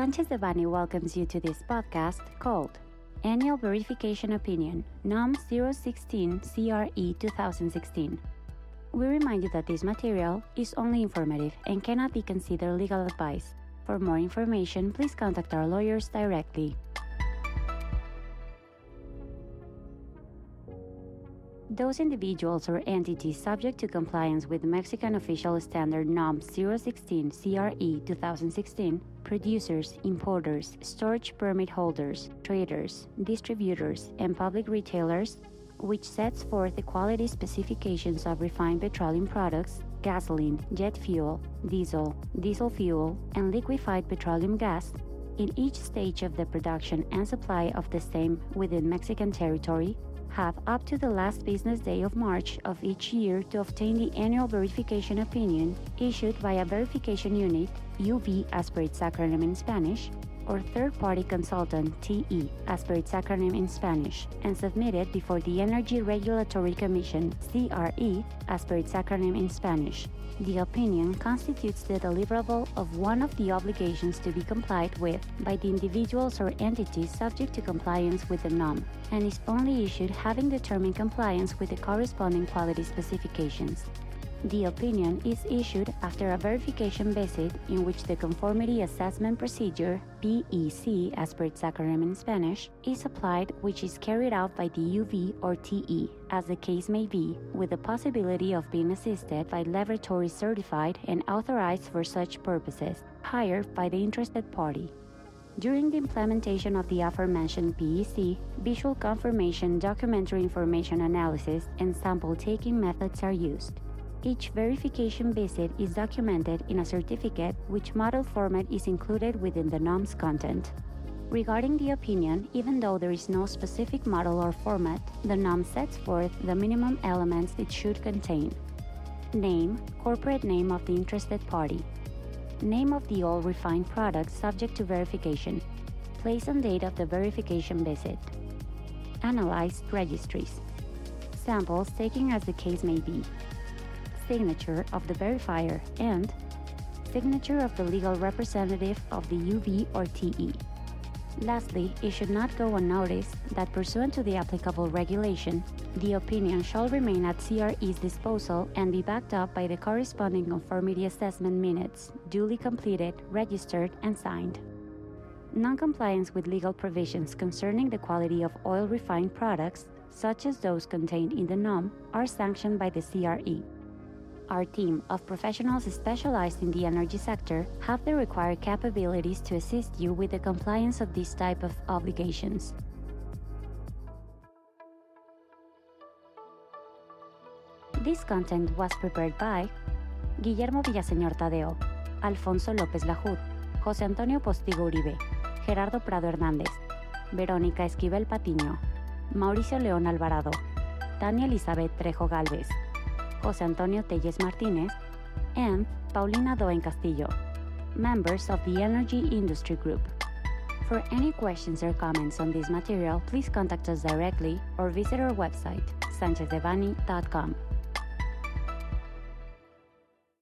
Sanchez Devanny welcomes you to this podcast called Annual Verification Opinion, NOM 016 CRE 2016. We remind you that this material is only informative and cannot be considered legal advice. For more information, please contact our lawyers directly. Those individuals or entities subject to compliance with Mexican official standard NOM 016 CRE 2016, producers, importers, storage permit holders, traders, distributors, and public retailers, which sets forth the quality specifications of refined petroleum products, gasoline, jet fuel, diesel, diesel fuel, and liquefied petroleum gas in each stage of the production and supply of the same within Mexican territory have up to the last business day of March of each year to obtain the annual verification opinion issued by a verification unit, UV as per its acronym in Spanish, or third party consultant, TE, as per its acronym in Spanish, and submitted before the Energy Regulatory Commission, CRE, as per its acronym in Spanish. The opinion constitutes the deliverable of one of the obligations to be complied with by the individuals or entities subject to compliance with the NOM, and is only issued having determined compliance with the corresponding quality specifications. The opinion is issued after a verification visit in which the Conformity Assessment Procedure, PEC as per its acronym in Spanish, is applied which is carried out by the UV or TE, as the case may be, with the possibility of being assisted by laboratories certified and authorized for such purposes, hired by the interested party. During the implementation of the aforementioned PEC, visual confirmation, documentary information analysis, and sample taking methods are used. Each verification visit is documented in a certificate which model format is included within the NOM's content. Regarding the opinion, even though there is no specific model or format, the NOM sets forth the minimum elements it should contain. Name, corporate name of the interested party. Name of the all refined product subject to verification. Place and date of the verification visit. Analyzed registries. Samples taken as the case may be signature of the verifier and signature of the legal representative of the UV or TE. Lastly, it should not go unnoticed that pursuant to the applicable regulation, the opinion shall remain at CRE's disposal and be backed up by the corresponding conformity assessment minutes, duly completed, registered, and signed. Noncompliance with legal provisions concerning the quality of oil refined products, such as those contained in the NOM, are sanctioned by the CRE. Our team of professionals specialized in the energy sector have the required capabilities to assist you with the compliance of this type of obligations. This content was prepared by Guillermo Villaseñor Tadeo, Alfonso López Lajud, José Antonio Postigo Uribe, Gerardo Prado Hernández, Verónica Esquivel Patiño, Mauricio León Alvarado, Tania Elizabeth Trejo Galvez, José Antonio Telles Martínez, and Paulina Doen Castillo, members of the Energy Industry Group. For any questions or comments on this material, please contact us directly or visit our website, sanchezdevanny.com.